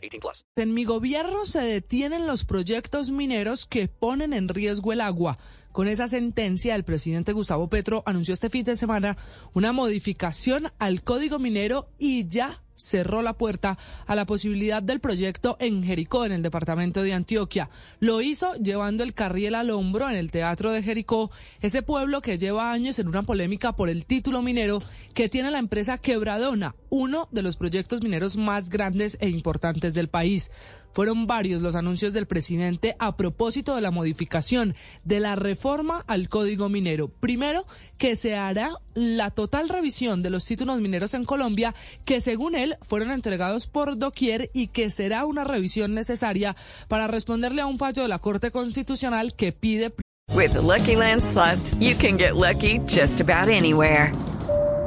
18 plus. En mi gobierno se detienen los proyectos mineros que ponen en riesgo el agua. Con esa sentencia, el presidente Gustavo Petro anunció este fin de semana una modificación al código minero y ya cerró la puerta a la posibilidad del proyecto en Jericó, en el departamento de Antioquia. Lo hizo llevando el carriel al hombro en el Teatro de Jericó, ese pueblo que lleva años en una polémica por el título minero que tiene la empresa Quebradona, uno de los proyectos mineros más grandes e importantes del país. Fueron varios los anuncios del presidente a propósito de la modificación de la reforma al Código Minero. Primero, que se hará la total revisión de los títulos mineros en Colombia, que según él fueron entregados por doquier y que será una revisión necesaria para responderle a un fallo de la Corte Constitucional que pide. With Lucky Land you can get lucky just about anywhere.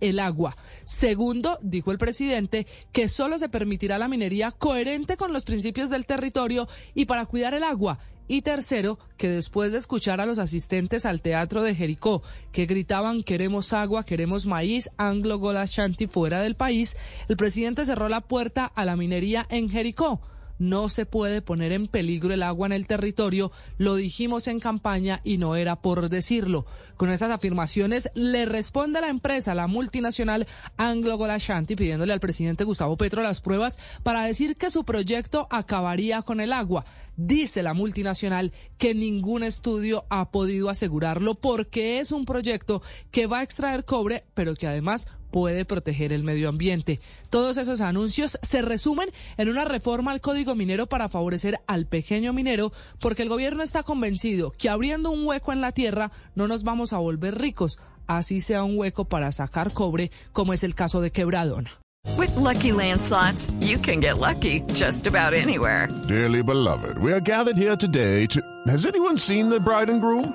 El agua. Segundo, dijo el presidente, que solo se permitirá la minería coherente con los principios del territorio y para cuidar el agua. Y tercero, que después de escuchar a los asistentes al teatro de Jericó, que gritaban queremos agua, queremos maíz, anglo gola shanti fuera del país, el presidente cerró la puerta a la minería en Jericó no se puede poner en peligro el agua en el territorio, lo dijimos en campaña y no era por decirlo. Con esas afirmaciones le responde la empresa, la multinacional Anglo Gold Ashanti, pidiéndole al presidente Gustavo Petro las pruebas para decir que su proyecto acabaría con el agua. Dice la multinacional que ningún estudio ha podido asegurarlo porque es un proyecto que va a extraer cobre, pero que además puede proteger el medio ambiente. Todos esos anuncios se resumen en una reforma al Código Minero para favorecer al pequeño minero, porque el gobierno está convencido que abriendo un hueco en la tierra no nos vamos a volver ricos, así sea un hueco para sacar cobre, como es el caso de Quebradona. With lucky landslots, you can get lucky just about anywhere. Dearly beloved, we are gathered here today to. Has anyone seen the bride and groom?